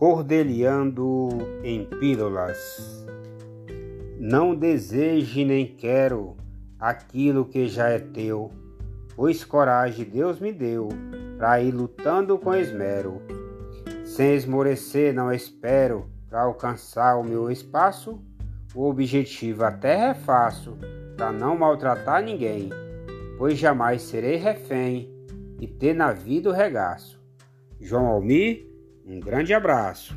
Cordeliando em pílulas. Não deseje nem quero aquilo que já é teu, pois coragem Deus me deu para ir lutando com esmero. Sem esmorecer, não espero para alcançar o meu espaço. O objetivo até fácil, para não maltratar ninguém, pois jamais serei refém e ter na vida o regaço. João Almir, um grande abraço.